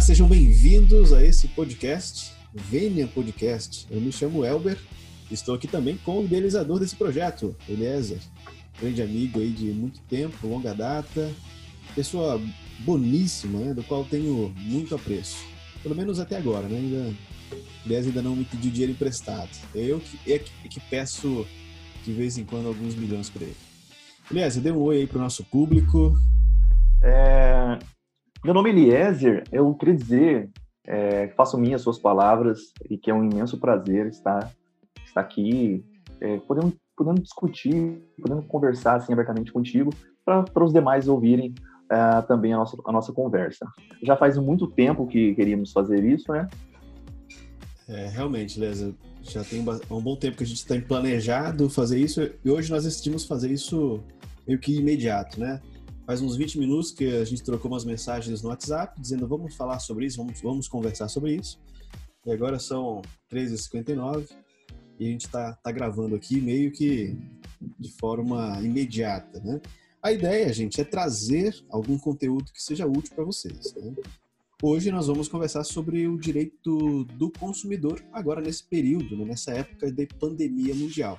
Sejam bem-vindos a esse podcast, Vênia Podcast. Eu me chamo Elber, estou aqui também com o idealizador desse projeto, Eliezer, grande amigo aí de muito tempo, longa data, pessoa boníssima, né, do qual tenho muito apreço. Pelo menos até agora, né? Ainda, aliás, ainda não me pediu dinheiro emprestado. É eu que, é que, é que peço de vez em quando alguns milhões para ele. Eliezer, dê um oi aí para o nosso público. É, meu nome é Eliezer, eu queria dizer é, que faço minhas suas palavras e que é um imenso prazer estar, estar aqui, é, podendo, podendo discutir, podendo conversar assim abertamente contigo, para os demais ouvirem é, também a nossa, a nossa conversa. Já faz muito tempo que queríamos fazer isso, né? É, realmente, Eliezer, já tem um bom tempo que a gente tem planejado fazer isso e hoje nós decidimos fazer isso meio que imediato, né? Faz uns 20 minutos que a gente trocou umas mensagens no WhatsApp dizendo vamos falar sobre isso, vamos, vamos conversar sobre isso. E agora são 13h59 e a gente está tá gravando aqui meio que de forma imediata, né? A ideia, gente, é trazer algum conteúdo que seja útil para vocês. Né? Hoje nós vamos conversar sobre o direito do consumidor agora nesse período, né? nessa época de pandemia mundial.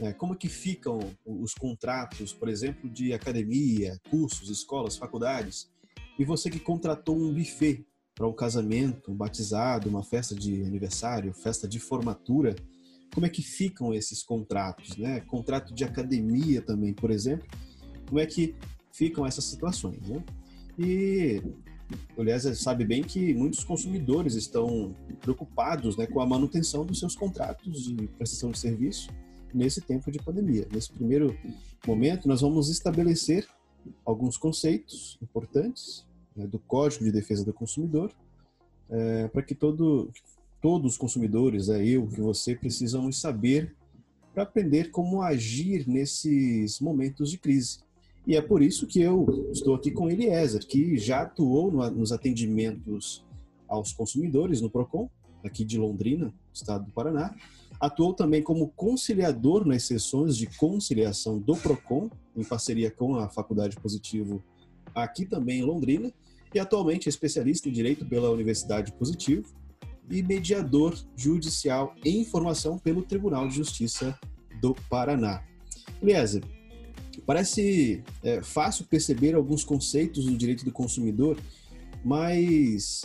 É, como que ficam os contratos, por exemplo, de academia, cursos, escolas, faculdades? E você que contratou um buffet para um casamento, um batizado, uma festa de aniversário, festa de formatura, como é que ficam esses contratos, né? Contrato de academia também, por exemplo, como é que ficam essas situações, né? E aliás, sabe bem que muitos consumidores estão preocupados né, com a manutenção dos seus contratos de prestação de serviço nesse tempo de pandemia. Nesse primeiro momento, nós vamos estabelecer alguns conceitos importantes né, do Código de Defesa do Consumidor é, para que todo, todos os consumidores, é, eu e você, precisam saber para aprender como agir nesses momentos de crise. E é por isso que eu estou aqui com Eliezer, que já atuou no, nos atendimentos aos consumidores no PROCON, aqui de Londrina, estado do Paraná, Atuou também como conciliador nas sessões de conciliação do PROCON, em parceria com a Faculdade Positivo, aqui também em Londrina, e atualmente é especialista em Direito pela Universidade Positivo e mediador judicial em formação pelo Tribunal de Justiça do Paraná. Eliezer, parece é, fácil perceber alguns conceitos do direito do consumidor, mas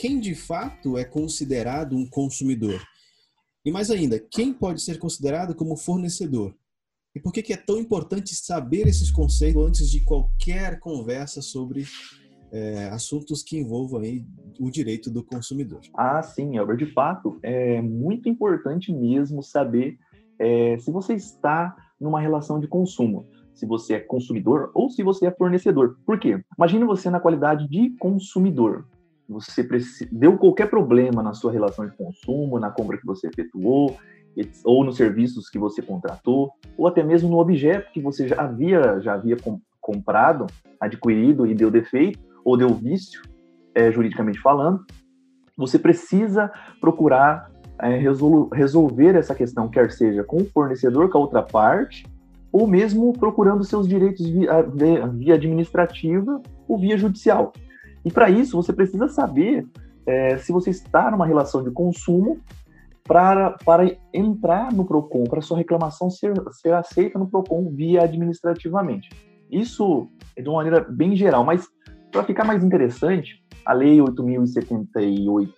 quem de fato é considerado um consumidor? E mais ainda, quem pode ser considerado como fornecedor? E por que, que é tão importante saber esses conceitos antes de qualquer conversa sobre é, assuntos que envolvam aí o direito do consumidor? Ah, sim, Albert. De fato, é muito importante mesmo saber é, se você está numa relação de consumo, se você é consumidor ou se você é fornecedor. Por quê? Imagine você na qualidade de consumidor você deu qualquer problema na sua relação de consumo, na compra que você efetuou, ou nos serviços que você contratou, ou até mesmo no objeto que você já havia, já havia comprado, adquirido e deu defeito, ou deu vício, é, juridicamente falando, você precisa procurar é, resolver essa questão, quer seja com o fornecedor, com a outra parte, ou mesmo procurando seus direitos via, via administrativa ou via judicial. E para isso, você precisa saber é, se você está numa relação de consumo para, para entrar no PROCON, para sua reclamação ser, ser aceita no PROCON via administrativamente. Isso é de uma maneira bem geral, mas para ficar mais interessante, a Lei 8.078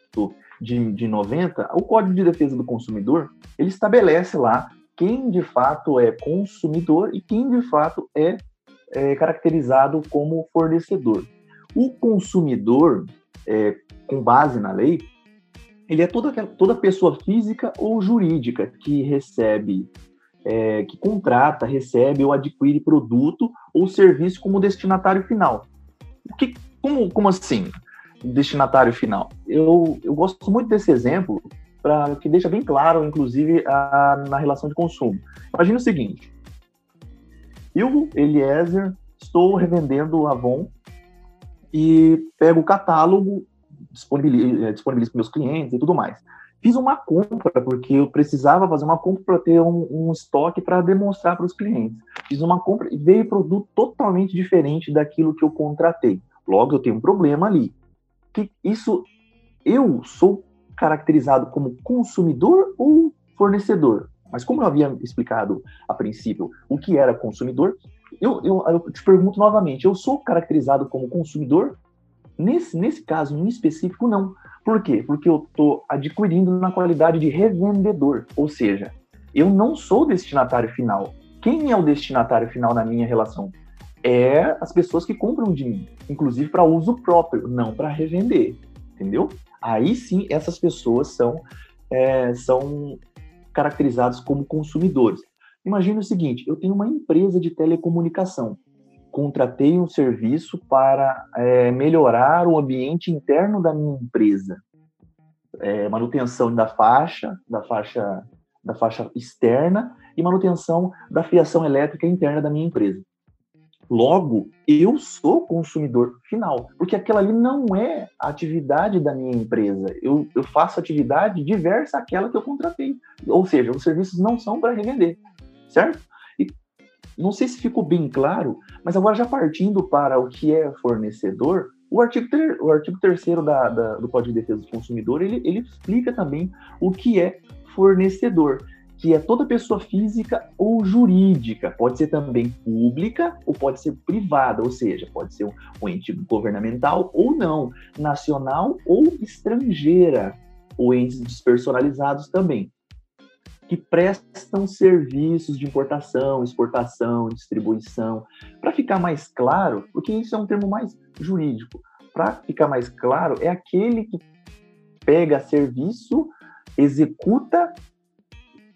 de, de 90, o Código de Defesa do Consumidor, ele estabelece lá quem de fato é consumidor e quem de fato é, é caracterizado como fornecedor. O consumidor, é, com base na lei, ele é toda, toda pessoa física ou jurídica que recebe, é, que contrata, recebe ou adquire produto ou serviço como destinatário final. O que, como, como assim, destinatário final? Eu, eu gosto muito desse exemplo, para que deixa bem claro, inclusive, a, na relação de consumo. Imagina o seguinte: eu, Eliezer, estou revendendo Avon e pego o catálogo, eh, disponibilizo para meus clientes e tudo mais. Fiz uma compra, porque eu precisava fazer uma compra para ter um, um estoque para demonstrar para os clientes. Fiz uma compra e veio produto totalmente diferente daquilo que eu contratei. Logo, eu tenho um problema ali. que isso eu sou caracterizado como consumidor ou fornecedor? Mas como eu havia explicado a princípio o que era consumidor, eu, eu, eu te pergunto novamente, eu sou caracterizado como consumidor? Nesse, nesse caso em específico, não. Por quê? Porque eu estou adquirindo na qualidade de revendedor, ou seja, eu não sou o destinatário final. Quem é o destinatário final na minha relação? É as pessoas que compram de mim, inclusive para uso próprio, não para revender, entendeu? Aí sim, essas pessoas são, é, são caracterizadas como consumidores. Imagine o seguinte: eu tenho uma empresa de telecomunicação, contratei um serviço para é, melhorar o ambiente interno da minha empresa, é, manutenção da faixa, da faixa, da faixa externa e manutenção da fiação elétrica interna da minha empresa. Logo, eu sou consumidor final, porque aquela ali não é a atividade da minha empresa. Eu, eu faço atividade diversa àquela que eu contratei. Ou seja, os serviços não são para revender, certo? E não sei se ficou bem claro, mas agora já partindo para o que é fornecedor, o artigo, ter, o artigo 3 da, da, do Código de Defesa do Consumidor, ele, ele explica também o que é fornecedor que é toda pessoa física ou jurídica, pode ser também pública ou pode ser privada, ou seja, pode ser um, um ente governamental ou não, nacional ou estrangeira, ou entes despersonalizados também, que prestam serviços de importação, exportação, distribuição. Para ficar mais claro, porque isso é um termo mais jurídico, para ficar mais claro, é aquele que pega serviço, executa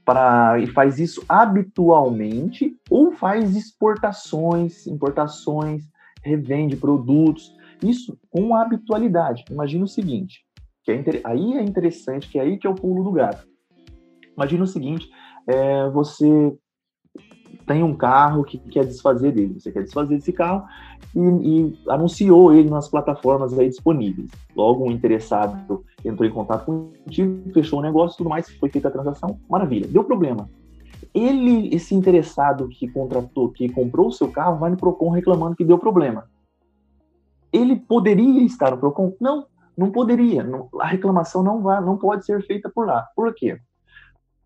para e faz isso habitualmente ou faz exportações, importações, revende produtos, isso com habitualidade. Imagina o seguinte, que é, aí é interessante, que é aí que é o pulo do gato. Imagina o seguinte, é, você tem um carro que quer desfazer dele, você quer desfazer desse carro e, e, anunciou ele nas plataformas aí disponíveis. Logo, um interessado entrou em contato contigo, fechou o negócio, tudo mais, foi feita a transação, maravilha. Deu problema. Ele, esse interessado que contratou, que comprou o seu carro, vai no Procon reclamando que deu problema. Ele poderia estar no Procon? Não, não poderia. A reclamação não vai, não pode ser feita por lá. Por quê?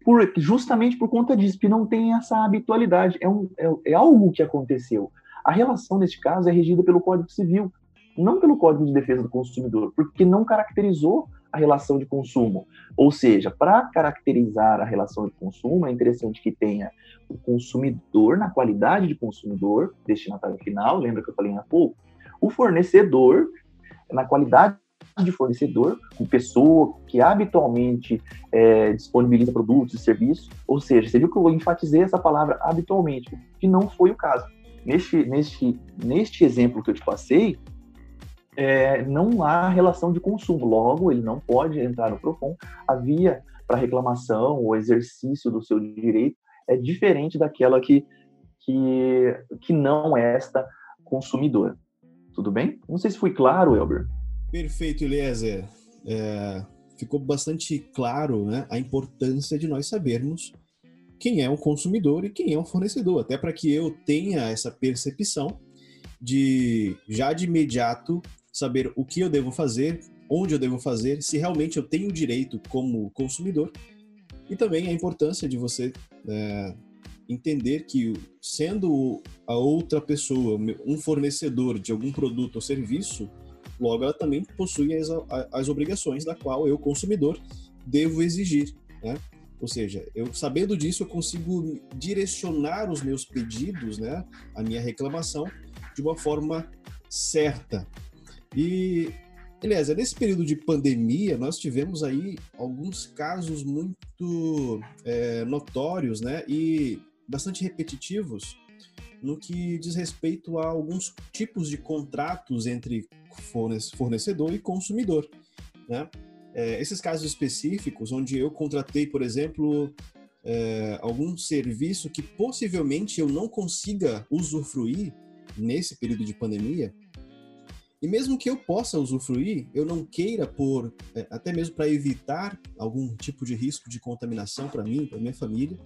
Por, justamente por conta disso, que não tem essa habitualidade. É, um, é, é algo que aconteceu. A relação, neste caso, é regida pelo Código Civil, não pelo Código de Defesa do Consumidor, porque não caracterizou a relação de consumo. Ou seja, para caracterizar a relação de consumo, é interessante que tenha o consumidor na qualidade de consumidor, destinatário final, lembra que eu falei há pouco? O fornecedor na qualidade de fornecedor, com pessoa que habitualmente é, disponibiliza produtos e serviços. Ou seja, você viu que eu enfatizei essa palavra habitualmente, que não foi o caso. Neste, neste, neste exemplo que eu te passei, é, não há relação de consumo, logo ele não pode entrar no PROCON. A via para reclamação ou exercício do seu direito é diferente daquela que, que, que não é esta consumidora. Tudo bem? Não sei se foi claro, Elber. Perfeito, Eliezer. É, ficou bastante claro né, a importância de nós sabermos quem é o consumidor e quem é o fornecedor, até para que eu tenha essa percepção de já de imediato saber o que eu devo fazer, onde eu devo fazer, se realmente eu tenho direito como consumidor e também a importância de você é, entender que sendo a outra pessoa um fornecedor de algum produto ou serviço, Logo, ela também possui as, as obrigações da qual eu, consumidor, devo exigir. Né? Ou seja, eu sabendo disso, eu consigo direcionar os meus pedidos, né, a minha reclamação, de uma forma certa. E, beleza, nesse período de pandemia, nós tivemos aí alguns casos muito é, notórios, né, e bastante repetitivos no que diz respeito a alguns tipos de contratos entre fornecedor e consumidor. Né? É, esses casos específicos, onde eu contratei, por exemplo, é, algum serviço que possivelmente eu não consiga usufruir nesse período de pandemia, e mesmo que eu possa usufruir, eu não queira por, é, até mesmo para evitar algum tipo de risco de contaminação para mim, para minha família,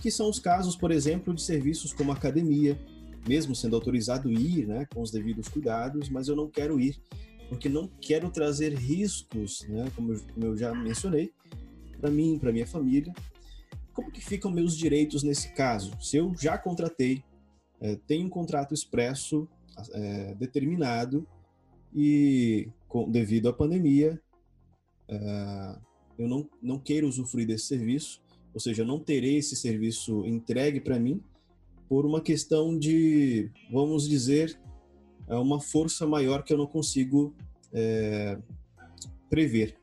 que são os casos, por exemplo, de serviços como academia, mesmo sendo autorizado ir, né, com os devidos cuidados, mas eu não quero ir porque não quero trazer riscos, né, como eu, já mencionei, para mim, para minha família. Como que ficam meus direitos nesse caso? Se eu já contratei, é, tenho um contrato expresso é, determinado e com, devido à pandemia, é, eu não, não quero usufruir desse serviço, ou seja, eu não terei esse serviço entregue para mim por uma questão de, vamos dizer, é uma força maior que eu não consigo é, prever.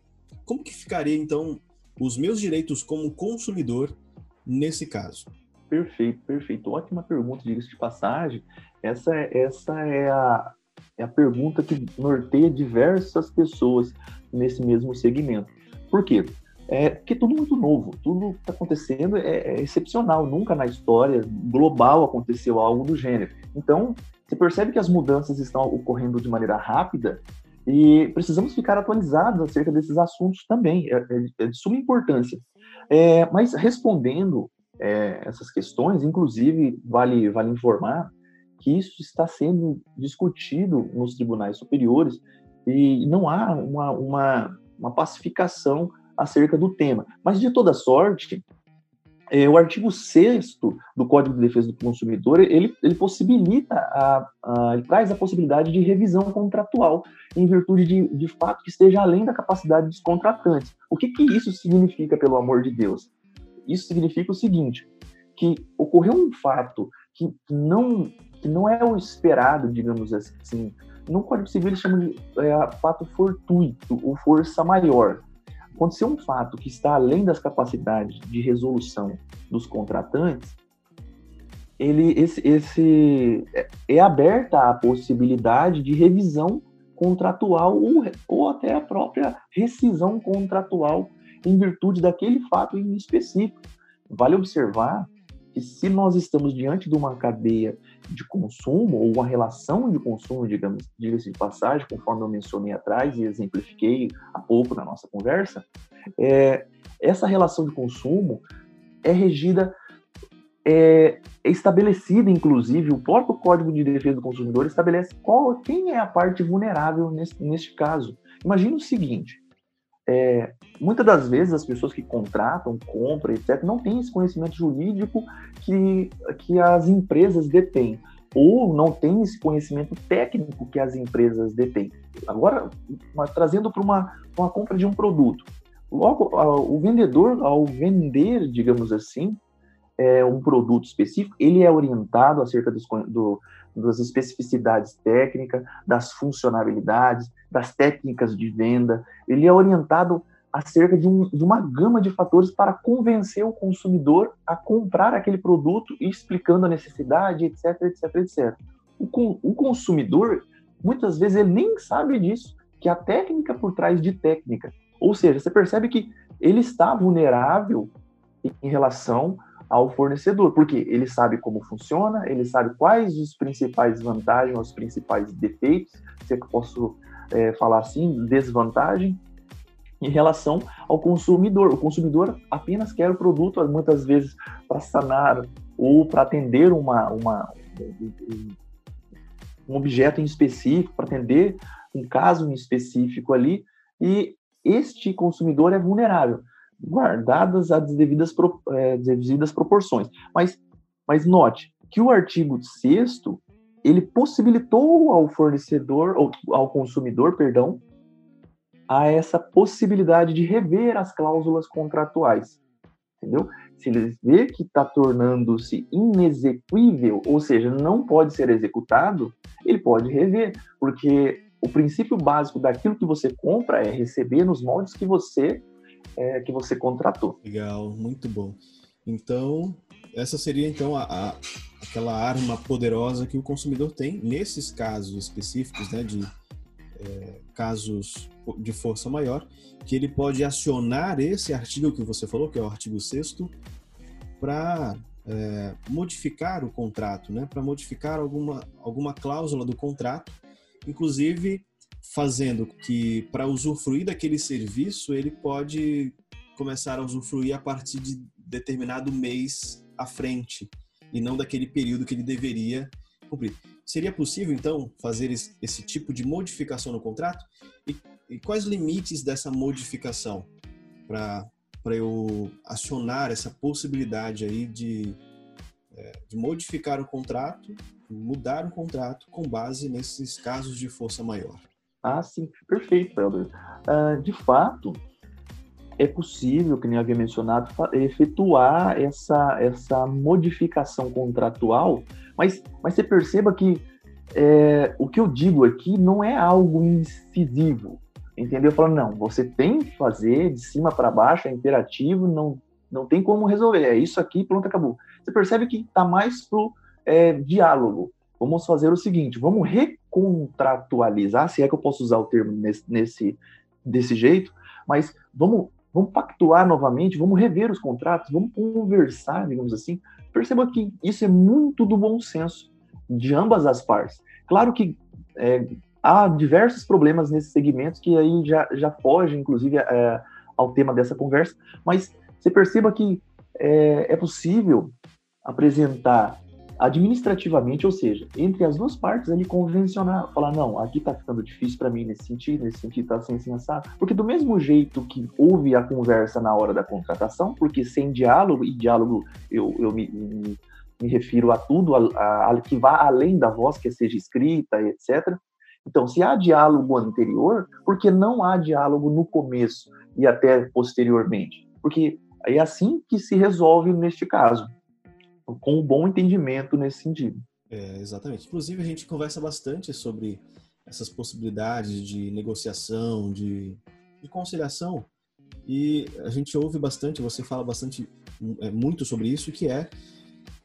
Como que ficaria então os meus direitos como consumidor nesse caso? Perfeito, perfeito. Ótima pergunta, diga-se de passagem. Essa, essa é, a, é a pergunta que norteia diversas pessoas nesse mesmo segmento. Por quê? É porque é tudo muito novo, tudo que está acontecendo é, é, excepcional. Nunca na história global aconteceu algo do gênero. Então, você percebe que as mudanças estão ocorrendo de maneira rápida e precisamos ficar atualizados acerca desses assuntos também, é, é, é de suma importância. É, mas respondendo é, essas questões, inclusive, vale, vale informar que isso está sendo discutido nos tribunais superiores e não há uma, uma, uma pacificação acerca do tema. Mas, de toda sorte, é, o artigo 6 do Código de Defesa do Consumidor, ele, ele possibilita, a, a, ele traz a possibilidade de revisão contratual, em virtude de, de fato que esteja além da capacidade dos contratantes. O que, que isso significa, pelo amor de Deus? Isso significa o seguinte, que ocorreu um fato que não, que não é o esperado, digamos assim, no Código Civil eles chamam de é, fato fortuito ou força maior aconteceu um fato que está além das capacidades de resolução dos contratantes, ele, esse, esse é, é aberta a possibilidade de revisão contratual ou, ou até a própria rescisão contratual em virtude daquele fato em específico. Vale observar que se nós estamos diante de uma cadeia de consumo ou uma relação de consumo, digamos, diga-se de passagem, conforme eu mencionei atrás e exemplifiquei há pouco na nossa conversa, é, essa relação de consumo é regida, é, é, estabelecida, inclusive, o próprio Código de Defesa do Consumidor estabelece qual, quem é a parte vulnerável nesse, neste caso. Imagina o seguinte, é, muitas das vezes as pessoas que contratam, compram, etc., não têm esse conhecimento jurídico que, que as empresas detêm, ou não têm esse conhecimento técnico que as empresas detêm. Agora, trazendo para uma, uma compra de um produto, logo o vendedor, ao vender, digamos assim, é, um produto específico, ele é orientado acerca dos, do, das especificidades técnicas, das funcionalidades, das técnicas de venda. Ele é orientado acerca de, um, de uma gama de fatores para convencer o consumidor a comprar aquele produto, explicando a necessidade, etc, etc, etc. O, o consumidor, muitas vezes, ele nem sabe disso, que a técnica por trás de técnica. Ou seja, você percebe que ele está vulnerável em relação ao fornecedor, porque ele sabe como funciona, ele sabe quais os principais vantagens, os principais defeitos, se é que eu posso é, falar assim, desvantagem, em relação ao consumidor. O consumidor apenas quer o produto, muitas vezes, para sanar ou para atender uma, uma, um objeto em específico, para atender um caso em específico ali, e este consumidor é vulnerável guardadas as devidas, é, devidas proporções. Mas, mas note que o artigo 6 ele possibilitou ao fornecedor, ou ao consumidor, perdão, a essa possibilidade de rever as cláusulas contratuais. Entendeu? Se ele vê que está tornando-se inexequível, ou seja, não pode ser executado, ele pode rever, porque o princípio básico daquilo que você compra é receber nos moldes que você é, que você contratou. Legal, muito bom. Então, essa seria então a, a, aquela arma poderosa que o consumidor tem nesses casos específicos, né, de é, casos de força maior, que ele pode acionar esse artigo que você falou, que é o artigo 6 para é, modificar o contrato, né, para modificar alguma, alguma cláusula do contrato, inclusive fazendo que, para usufruir daquele serviço, ele pode começar a usufruir a partir de determinado mês à frente e não daquele período que ele deveria cumprir. seria possível, então, fazer esse tipo de modificação no contrato? E, e quais limites dessa modificação para eu acionar essa possibilidade aí de, é, o contrato, mudar o contrato com base nesses casos de força maior? Ah, sim, perfeito, Helder. Uh, de fato, é possível, que nem havia mencionado, efetuar essa, essa modificação contratual, mas, mas você perceba que é, o que eu digo aqui não é algo incisivo, entendeu? Falando, não, você tem que fazer de cima para baixo, é imperativo, não, não tem como resolver, é isso aqui, pronto, acabou. Você percebe que está mais pro é, diálogo. Vamos fazer o seguinte, vamos recontratualizar, se é que eu posso usar o termo nesse, nesse desse jeito, mas vamos, vamos pactuar novamente, vamos rever os contratos, vamos conversar, digamos assim. Perceba que isso é muito do bom senso de ambas as partes. Claro que é, há diversos problemas nesses segmentos que aí já, já fogem, inclusive, é, ao tema dessa conversa, mas você perceba que é, é possível apresentar administrativamente, ou seja, entre as duas partes ali convencionar, falar não, aqui tá ficando difícil para mim nesse sentido, nesse sentido tá sem assado, porque do mesmo jeito que houve a conversa na hora da contratação, porque sem diálogo, e diálogo eu, eu me, me, me refiro a tudo, a, a, a, que vá além da voz, que seja escrita, etc. Então, se há diálogo anterior, por que não há diálogo no começo e até posteriormente? Porque é assim que se resolve neste caso com um bom entendimento nesse sentido. É, exatamente. Inclusive, a gente conversa bastante sobre essas possibilidades de negociação, de, de conciliação, e a gente ouve bastante, você fala bastante, é, muito sobre isso, que é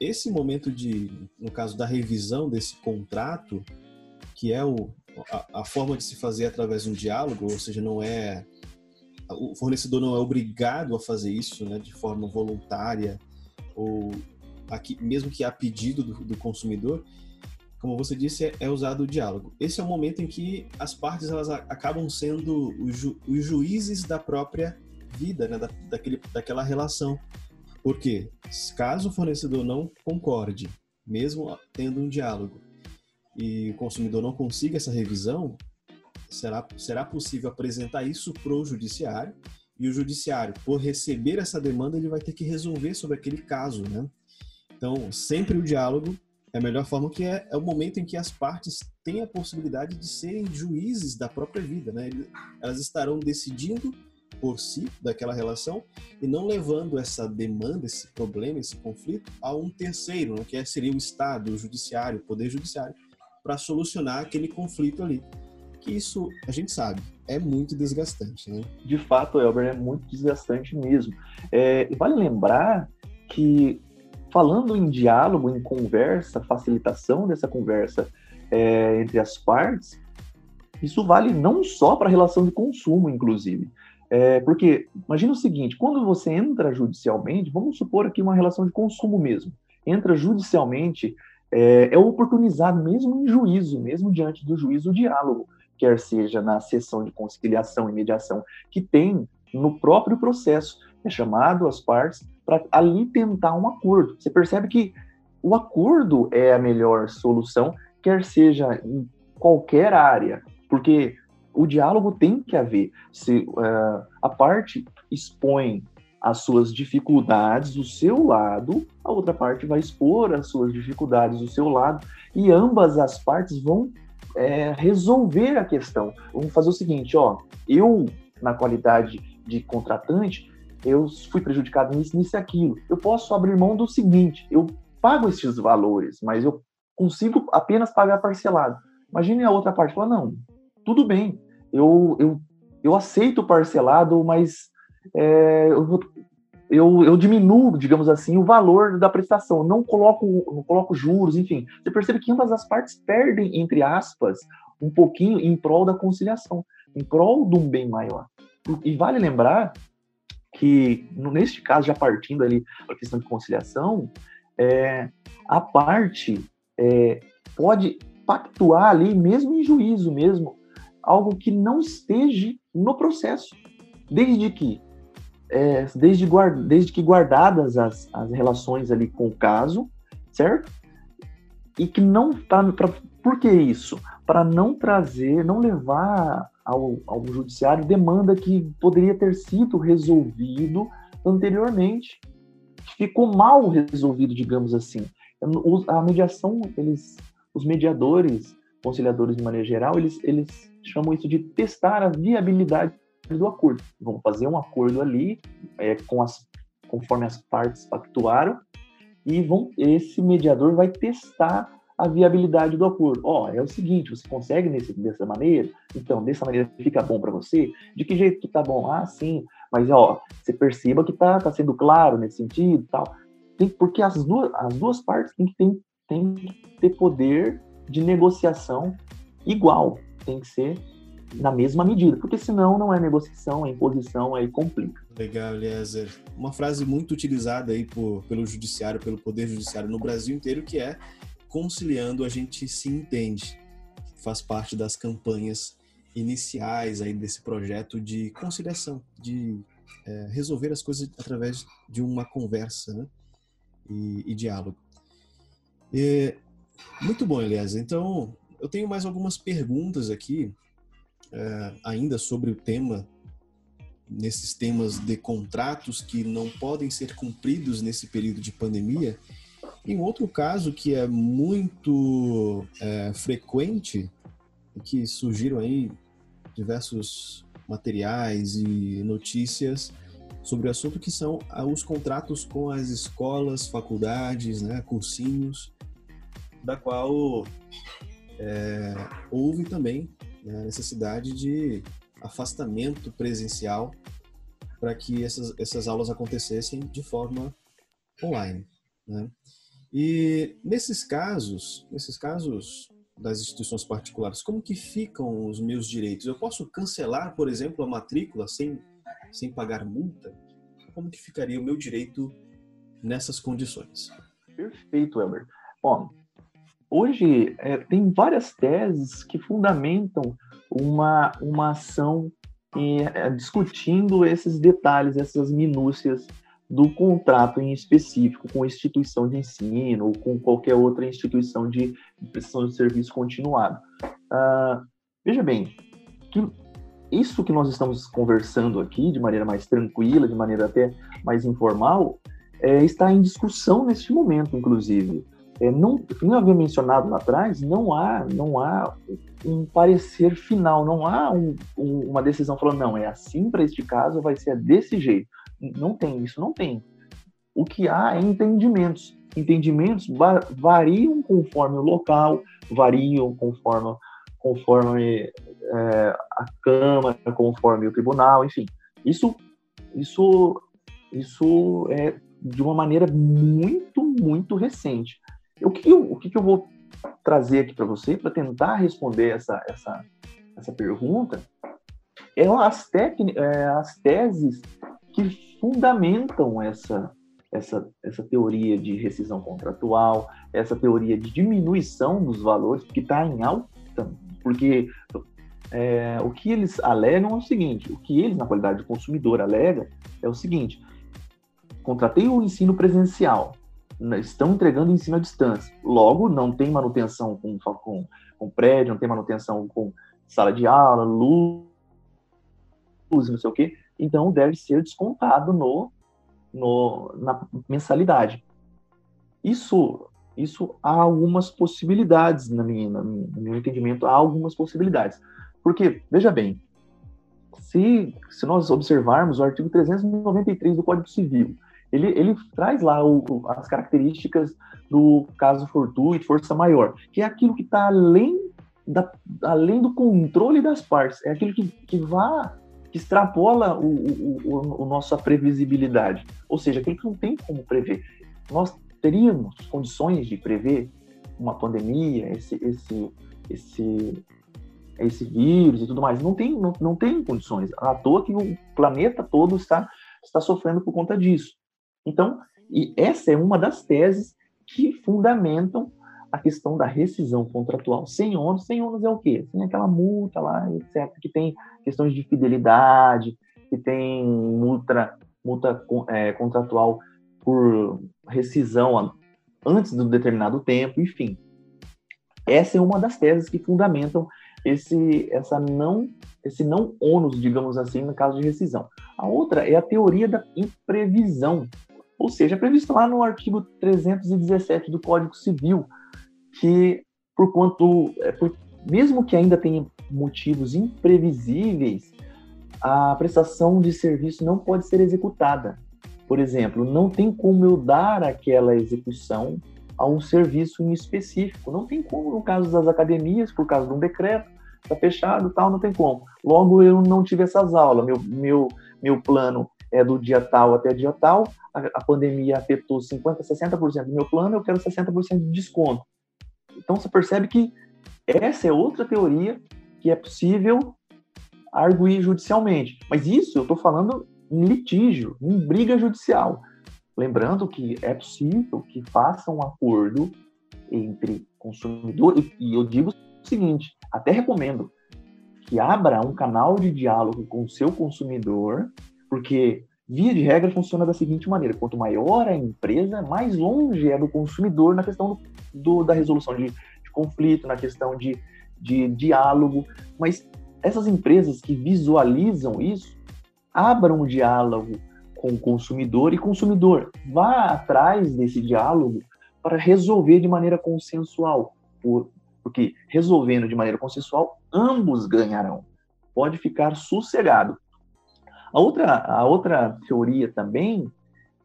esse momento de, no caso da revisão desse contrato, que é o, a, a forma de se fazer através de um diálogo, ou seja, não é o fornecedor não é obrigado a fazer isso, né, de forma voluntária ou aqui, mesmo que a pedido do, do consumidor, como você disse, é, é, usado o diálogo. Esse é o momento em que as partes elas acabam sendo os, ju, os juízes da própria vida, né, da, daquele, daquela relação. Porque caso o fornecedor não concorde, mesmo tendo um diálogo, e o consumidor não consiga essa revisão, será, será possível apresentar isso para o judiciário, e o judiciário, por receber essa demanda, ele vai ter que resolver sobre aquele caso, né? Então, sempre o diálogo é a melhor forma, que é, é o momento em que as partes têm a possibilidade de serem juízes da própria vida, né? Elas estarão decidindo por si daquela relação e não levando essa demanda, esse problema, esse conflito a um terceiro, né? que é, seria o Estado, o Judiciário, o Poder Judiciário, para solucionar aquele conflito ali. Que isso, a gente sabe, é muito desgastante, né? De fato, Elber, é muito desgastante mesmo. É, vale lembrar que falando em diálogo, em conversa, facilitação dessa conversa é, entre as partes, isso vale não só para a relação de consumo, inclusive. É, porque, imagina o seguinte, quando você entra judicialmente, vamos supor aqui uma relação de consumo mesmo, entra judicialmente, é, é oportunizado mesmo em juízo, mesmo diante do juízo, o diálogo, quer seja na sessão de conciliação e mediação, que tem no próprio processo, é chamado as partes para ali tentar um acordo. Você percebe que o acordo é a melhor solução, quer seja em qualquer área, porque o diálogo tem que haver. Se uh, a parte expõe as suas dificuldades do seu lado, a outra parte vai expor as suas dificuldades do seu lado, e ambas as partes vão é, resolver a questão. Vamos fazer o seguinte, ó, eu, na qualidade de contratante, eu fui prejudicado nisso, nisso e aquilo. Eu posso abrir mão do seguinte, eu pago esses valores, mas eu consigo apenas pagar parcelado. Imagine a outra parte, fala, não, tudo bem, eu, eu, eu aceito parcelado, mas é, eu, eu, eu, diminuo, digamos assim, o valor da prestação, não coloco, não coloco juros, enfim. Você percebe que ambas as partes perdem, entre aspas, um pouquinho em prol da conciliação, em prol de um bem maior. E vale lembrar que, neste caso, já partindo ali a questão de conciliação, é, a parte é, pode pactuar ali, mesmo em juízo mesmo, algo que não esteja no processo, desde que é, desde, guarda, desde que guardadas as, as relações ali com o caso, certo? e que não tá pra, por que isso? Para não trazer, não levar ao, ao judiciário demanda que poderia ter sido resolvido anteriormente. Ficou mal resolvido, digamos assim. A mediação, eles, os mediadores, conciliadores de maneira geral, eles, eles chamam isso de testar a viabilidade do acordo. Vamos fazer um acordo ali, é, com as, conforme as partes pactuaram, e vão, esse mediador vai testar a viabilidade do acordo. Ó, oh, é o seguinte, você consegue nesse, dessa maneira? Então, dessa maneira fica bom para você? De que jeito tá bom? Ah, sim. Mas, ó, você perceba que tá, tá sendo claro nesse sentido tal. Tem, porque as duas, as duas partes têm que, ter, têm que ter poder de negociação igual. Tem que ser na mesma medida, porque senão não é negociação, é imposição, aí complica. Legal, Eliezer. Uma frase muito utilizada aí por, pelo judiciário, pelo poder judiciário no Brasil inteiro, que é conciliando a gente se entende. Faz parte das campanhas iniciais aí desse projeto de conciliação, de é, resolver as coisas através de uma conversa né? e, e diálogo. E, muito bom, Eliezer. Então, eu tenho mais algumas perguntas aqui é, ainda sobre o tema, nesses temas de contratos que não podem ser cumpridos nesse período de pandemia. E um outro caso que é muito é, frequente, que surgiram aí diversos materiais e notícias sobre o assunto, que são os contratos com as escolas, faculdades, né, cursinhos, da qual é, houve também né, a necessidade de afastamento presencial para que essas, essas aulas acontecessem de forma online. Né? E nesses casos, nesses casos das instituições particulares, como que ficam os meus direitos? Eu posso cancelar, por exemplo, a matrícula sem, sem pagar multa? Como que ficaria o meu direito nessas condições? Perfeito, Elber. Bom, hoje é, tem várias teses que fundamentam uma, uma ação é, discutindo esses detalhes, essas minúcias do contrato em específico com instituição de ensino ou com qualquer outra instituição de, prestação de serviço continuado. Uh, veja bem, que isso que nós estamos conversando aqui de maneira mais tranquila, de maneira até mais informal, é, está em discussão neste momento, inclusive. É, não, como eu havia mencionado lá atrás, não há, não há um parecer final, não há um, um, uma decisão falando, não, é assim para este caso, vai ser desse jeito. Não tem, isso não tem. O que há é entendimentos. Entendimentos variam conforme o local, variam conforme, conforme é, a Câmara, conforme o tribunal, enfim. Isso, isso, isso é de uma maneira muito, muito recente. O que eu, o que eu vou trazer aqui para você para tentar responder essa, essa, essa pergunta é as, é, as teses que fundamentam essa, essa, essa teoria de rescisão contratual, essa teoria de diminuição dos valores, que está em alta, porque é, o que eles alegam é o seguinte: o que eles, na qualidade de consumidor, alegam é o seguinte: contratei o ensino presencial, né, estão entregando ensino à distância. Logo, não tem manutenção com, com, com prédio, não tem manutenção com sala de aula, luz, não sei o quê. Então, deve ser descontado no, no, na mensalidade. Isso, isso há algumas possibilidades, na minha, no meu entendimento, há algumas possibilidades. Porque, veja bem, se, se nós observarmos o artigo 393 do Código Civil, ele, ele traz lá o, as características do caso fortuito, força maior, que é aquilo que está além, da, além do controle das partes, é aquilo que, que vá, extrapola o, o, o, nossa previsibilidade, ou seja, aquilo que não tem como prever. Nós teríamos condições de prever uma pandemia, esse, esse, esse, esse vírus e tudo mais. Não tem, não, não tem condições. À toa que o planeta todo está, está sofrendo por conta disso. Então, e essa é uma das teses que fundamentam a questão da rescisão contratual sem ônus. Sem ônus é o quê? Tem aquela multa lá, etc., que tem questões de fidelidade, que tem multa, multa é, contratual por rescisão antes um determinado tempo, enfim. Essa é uma das teses que fundamentam esse, essa não, esse não ônus, digamos assim, no caso de rescisão. A outra é a teoria da imprevisão, ou seja, é previsto lá no artigo 317 do Código Civil, que por quanto, é, por, mesmo que ainda tenha motivos imprevisíveis, a prestação de serviço não pode ser executada. Por exemplo, não tem como eu dar aquela execução a um serviço em específico. Não tem como, no caso das academias, por causa de um decreto, está fechado tal, não tem como. Logo, eu não tive essas aulas. Meu, meu, meu plano é do dia tal até dia tal, a, a pandemia afetou 50%, 60% do meu plano, eu quero 60% de desconto. Então, você percebe que essa é outra teoria que é possível arguir judicialmente. Mas isso eu estou falando em litígio, em briga judicial. Lembrando que é possível que faça um acordo entre consumidor, e eu digo o seguinte, até recomendo que abra um canal de diálogo com o seu consumidor, porque via de regra funciona da seguinte maneira: quanto maior a empresa, mais longe é do consumidor na questão do, da resolução de, de, conflito, na questão de, de diálogo. Mas essas empresas que visualizam isso, abram o diálogo com o consumidor e consumidor vá atrás desse diálogo para resolver de maneira consensual, por, porque resolvendo de maneira consensual, ambos ganharão. Pode ficar sossegado. A outra, a outra teoria também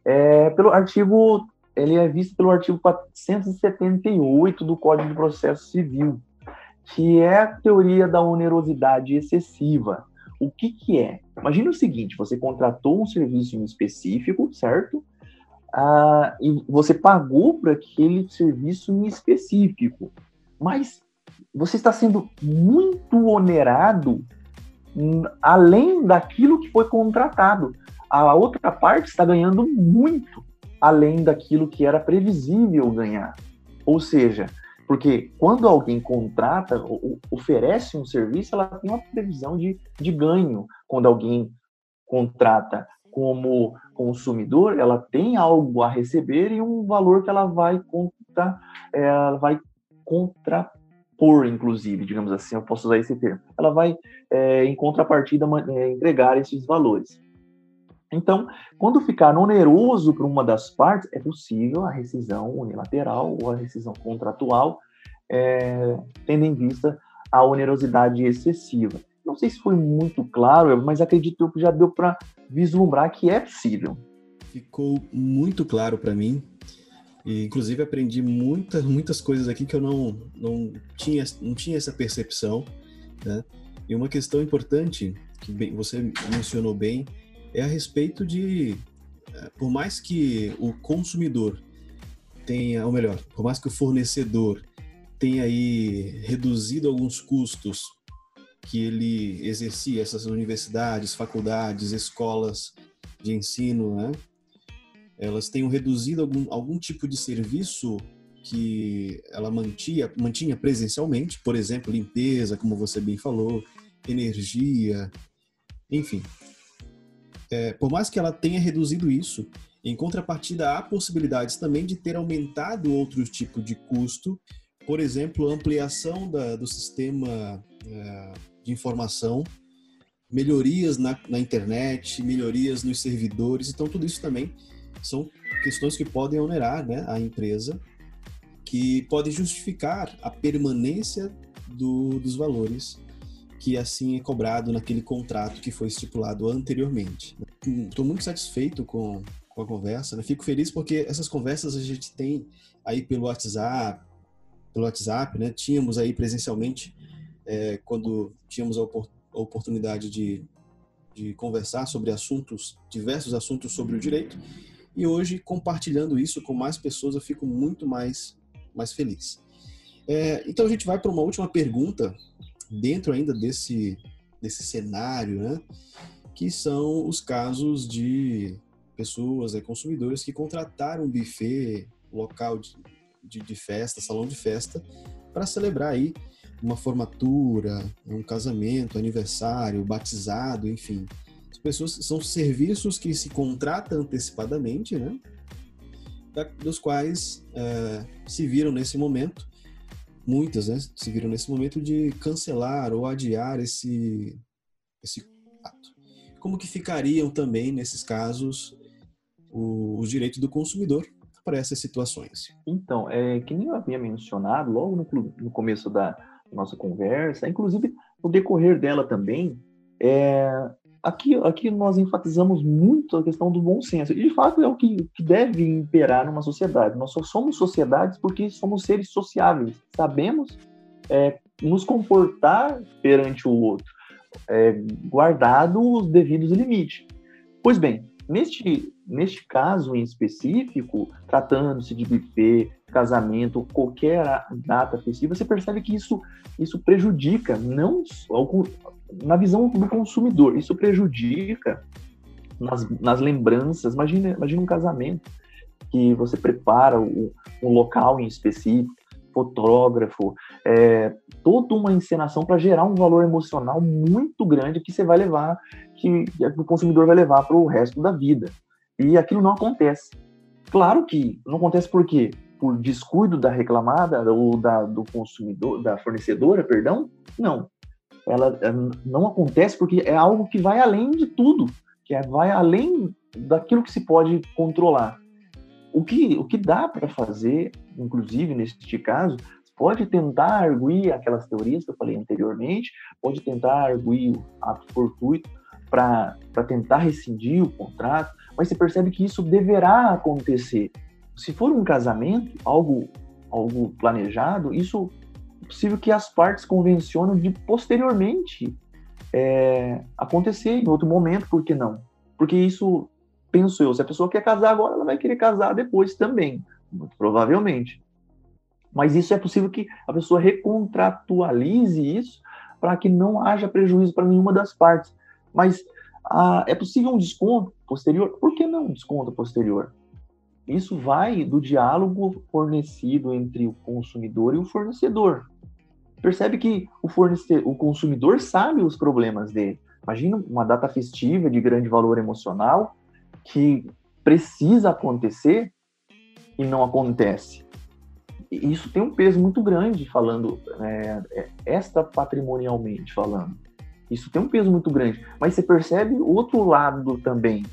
é pelo artigo, ele é visto pelo artigo 478 do Código de Processo Civil, que é a teoria da onerosidade excessiva. O que, que é? Imagina o seguinte: você contratou um serviço em específico, certo? Ah, e você pagou por aquele serviço em específico, mas você está sendo muito onerado além daquilo que foi contratado. A outra parte está ganhando muito além daquilo que era previsível ganhar. Ou seja, porque quando alguém contrata, oferece um serviço, ela tem uma previsão de, de ganho. Quando alguém contrata como consumidor, ela tem algo a receber e um valor que ela vai contra, é, ela vai contrapor, inclusive, digamos assim, eu posso usar esse termo. Ela vai, é, em contrapartida, é, entregar esses valores. Então, quando ficar oneroso para uma das partes, é possível a rescisão unilateral ou a rescisão contratual, é, tendo em vista a onerosidade excessiva. Não sei se foi muito claro, mas acredito que já deu para vislumbrar que é possível. Ficou muito claro para mim. E, inclusive, aprendi muitas, muitas coisas aqui que eu não, não, tinha, não tinha essa percepção. Né? E uma questão importante, que bem, você mencionou bem, é a respeito de, eh, por mais que o consumidor tenha, ou melhor, por mais que o fornecedor tenha aí reduzido alguns custos que ele exercia, essas universidades, faculdades, escolas de ensino, né? Elas tenham reduzido algum, algum tipo de serviço que ela mantinha, mantinha presencialmente, por exemplo, limpeza, como você bem falou, energia, enfim, é, por mais que ela tenha reduzido isso, em contrapartida há possibilidades também de ter aumentado outros tipos de custo, por exemplo, ampliação da, do sistema é, de informação, melhorias na, na internet, melhorias nos servidores, então tudo isso também são questões que podem onerar né, a empresa, que podem justificar a permanência do, dos valores que assim é cobrado naquele contrato que foi estipulado anteriormente. Estou muito satisfeito com, com a conversa, né? fico feliz porque essas conversas a gente tem aí pelo WhatsApp, pelo WhatsApp, né? Tínhamos aí presencialmente é, quando tínhamos a, opor a oportunidade de, de conversar sobre assuntos, diversos assuntos sobre o direito. E hoje, compartilhando isso com mais pessoas, eu fico muito mais, mais feliz. É, então, a gente vai para uma última pergunta dentro ainda desse, desse cenário, né, que são os casos de pessoas, é, consumidores que contrataram um buffet, local de, de, de festa, salão de festa, para celebrar aí uma formatura, um casamento, aniversário, batizado, enfim. As pessoas são serviços que se contratam antecipadamente, né? dos quais é, se viram nesse momento muitas, né, se viram nesse momento de cancelar ou adiar esse, esse ato. Como que ficariam também, nesses casos, os direitos do consumidor para essas situações? Então, é, que nem eu havia mencionado logo no, no começo da nossa conversa, inclusive no decorrer dela também, é, aqui, aqui nós enfatizamos muito a questão do bom senso. E, de fato, é o que, que deve imperar numa sociedade. Nós só somos sociedades porque somos seres sociáveis. Sabemos é, nos comportar perante o outro, é, guardado os devidos limites. Pois bem, neste, neste caso em específico, tratando-se de buffet, casamento, qualquer data festiva, você percebe que isso, isso prejudica não na visão do consumidor, isso prejudica nas, nas lembranças. Imagina, imagina um casamento que você prepara um, um local em específico, fotógrafo, é, toda uma encenação para gerar um valor emocional muito grande que você vai levar, que, que o consumidor vai levar para o resto da vida. E aquilo não acontece. Claro que não acontece por quê? Por descuido da reclamada ou da, do consumidor, da fornecedora, perdão? Não ela é, não acontece porque é algo que vai além de tudo, que é, vai além daquilo que se pode controlar. O que, o que dá para fazer, inclusive neste caso, pode tentar arguir aquelas teorias que eu falei anteriormente, pode tentar arguir o ato fortuito para tentar rescindir o contrato, mas você percebe que isso deverá acontecer. Se for um casamento, algo, algo planejado, isso possível que as partes convencionam de posteriormente é, acontecer em outro momento, por que não? Porque isso, penso eu, se a pessoa quer casar agora, ela vai querer casar depois também, muito provavelmente. Mas isso é possível que a pessoa recontratualize isso para que não haja prejuízo para nenhuma das partes. Mas ah, é possível um desconto posterior? Por que não um desconto posterior? Isso vai do diálogo fornecido entre o consumidor e o fornecedor percebe que o, fornecedor, o consumidor sabe os problemas dele. Imagina uma data festiva de grande valor emocional que precisa acontecer e não acontece. E isso tem um peso muito grande, falando, é, é, patrimonialmente falando. Isso tem um peso muito grande. Mas você percebe outro lado também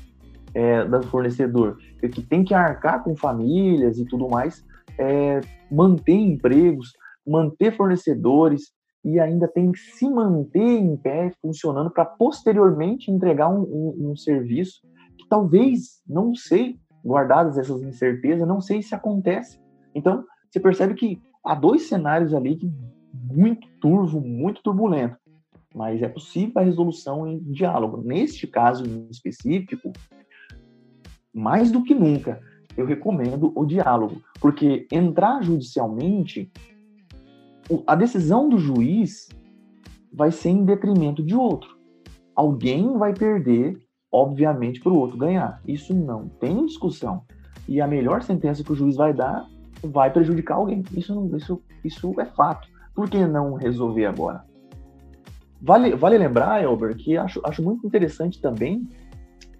é, do fornecedor, que tem que arcar com famílias e tudo mais, é, manter empregos, manter fornecedores e ainda tem que se manter em pé, funcionando, para posteriormente entregar um, um, um, serviço que talvez, não sei, guardadas essas incertezas, não sei se acontece. Então, você percebe que há dois cenários ali que muito turvo, muito turbulento, mas é possível a resolução em diálogo. Neste caso em específico, mais do que nunca, eu recomendo o diálogo, porque entrar judicialmente a decisão do juiz vai ser em detrimento de outro. Alguém vai perder, obviamente, para o outro ganhar. Isso não tem discussão. E a melhor sentença que o juiz vai dar vai prejudicar alguém. Isso, isso, isso é fato. Por que não resolver agora? Vale, vale lembrar, Elber, que acho, acho muito interessante também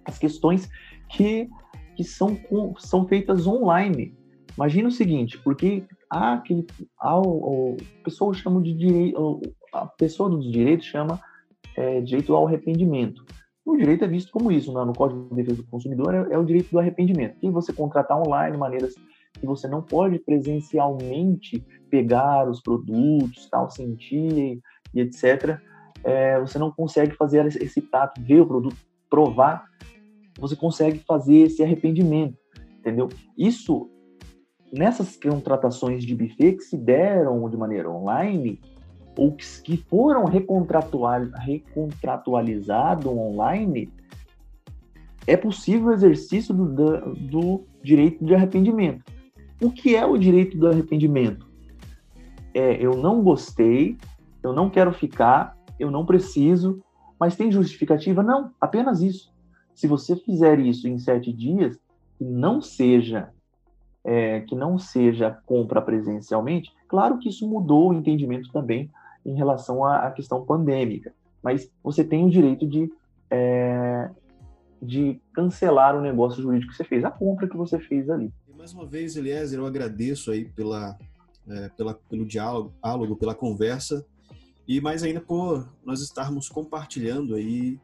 as questões que, que são, são feitas online. Imagina o seguinte, porque há aquele, há o, o pessoa chama de direito, a pessoa dos direitos chama é, direito ao arrependimento. O direito é visto como isso, né? no Código de Defesa do Consumidor é, é o direito do arrependimento. E você contratar online maneiras que você não pode presencialmente pegar os produtos, tal, sentir e etc. É, você não consegue fazer esse tato, ver o produto, provar. Você consegue fazer esse arrependimento, entendeu? Isso nessas contratações de buffet que se deram de maneira online ou que foram recontratual, recontratualizado online, é possível o exercício do, do direito de arrependimento. O que é o direito do arrependimento? É, eu não gostei, eu não quero ficar, eu não preciso, mas tem justificativa? Não, apenas isso. Se você fizer isso em sete dias, que não seja é, que não seja compra presencialmente, claro que isso mudou o entendimento também em relação à, à questão pandêmica, mas você tem o direito de, é, de cancelar o negócio jurídico que você fez, a compra que você fez ali. E mais uma vez, Eliezer, eu agradeço aí pela é, pela, pelo diálogo, diálogo, pela conversa e mais ainda por nós estarmos compartilhando aí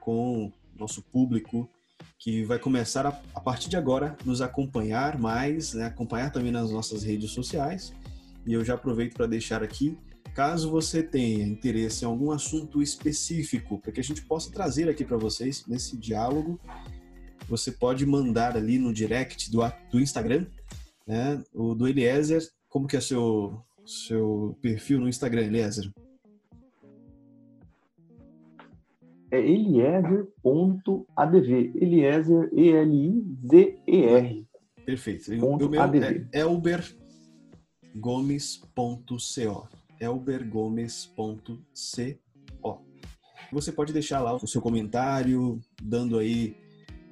com nosso público que vai começar a, a partir de agora nos acompanhar mais, né, acompanhar também nas nossas redes sociais. E eu já aproveito para deixar aqui, caso você tenha interesse em algum assunto específico, para que a gente possa trazer aqui para vocês nesse diálogo, você pode mandar ali no direct do, do Instagram, né, o do Eliezer. Como que é seu seu perfil no Instagram, Eliezer? É eliezer.adv. Eliezer, E-L-I-Z-E-R. Perfeito. o meu é elbergomes.co. elbergomes.co. Você pode deixar lá o seu comentário, dando aí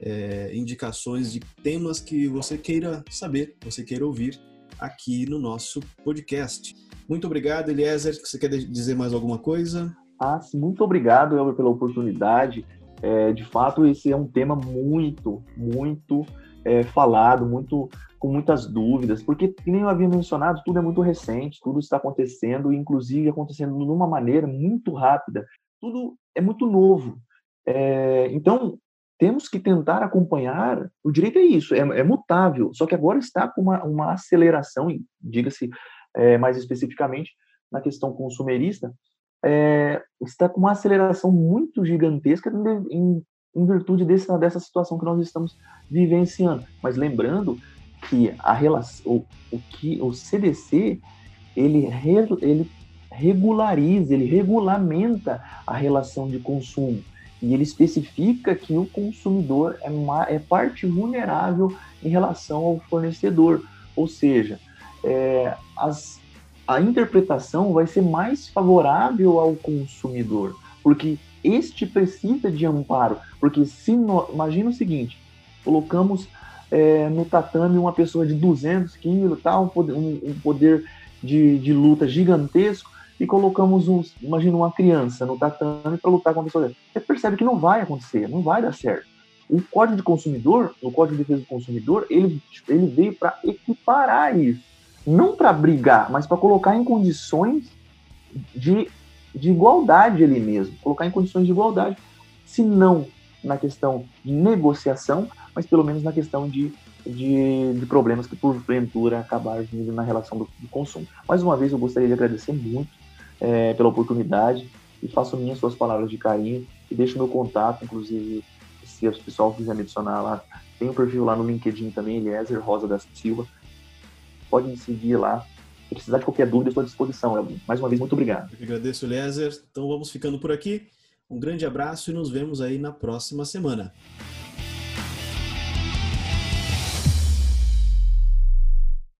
é, indicações de temas que você queira saber, você queira ouvir aqui no nosso podcast. Muito obrigado, Eliezer. Você quer dizer mais alguma coisa? Ah, muito obrigado, Elber, pela oportunidade. É, de fato, esse é um tema muito, muito é, falado, muito com muitas dúvidas, porque, nem eu havia mencionado, tudo é muito recente, tudo está acontecendo, inclusive acontecendo de uma maneira muito rápida. Tudo é muito novo. É, então, temos que tentar acompanhar. O direito é isso, é, é mutável, só que agora está com uma, uma aceleração, diga-se é, mais especificamente na questão consumerista, é, está com uma aceleração muito gigantesca em, em virtude dessa, dessa situação que nós estamos vivenciando. Mas lembrando que a relação, o, o que o CDC ele, ele regulariza, ele regulamenta a relação de consumo e ele especifica que o consumidor é, uma, é parte vulnerável em relação ao fornecedor, ou seja, é, as, a interpretação vai ser mais favorável ao consumidor, porque este precisa de amparo. Porque se no, imagina o seguinte, colocamos é, no tatame uma pessoa de 200 quilos, tá, um poder, um, um poder de, de, luta gigantesco, e colocamos, um, imagina uma criança no tatame para lutar com uma pessoa Você percebe que não vai acontecer, não vai dar certo. O Código de Consumidor, o Código de Defesa do Consumidor, ele, ele veio para equiparar isso não para brigar, mas para colocar em condições de, de igualdade ali mesmo, colocar em condições de igualdade, se não na questão de negociação, mas pelo menos na questão de, de, de problemas que porventura acabaram na relação do, do, consumo. Mais uma vez, eu gostaria de agradecer muito é, pela oportunidade e faço minhas suas palavras de carinho e deixo meu contato, inclusive, se o pessoal quiser me adicionar lá, tem um perfil lá no LinkedIn também, Eliezer Rosa da Silva, pode me seguir lá. Se precisar de qualquer dúvida, estou à disposição. Mais uma vez, muito obrigado. Eu agradeço, Lézer. Então vamos ficando por aqui. Um grande abraço e nos vemos aí na próxima semana.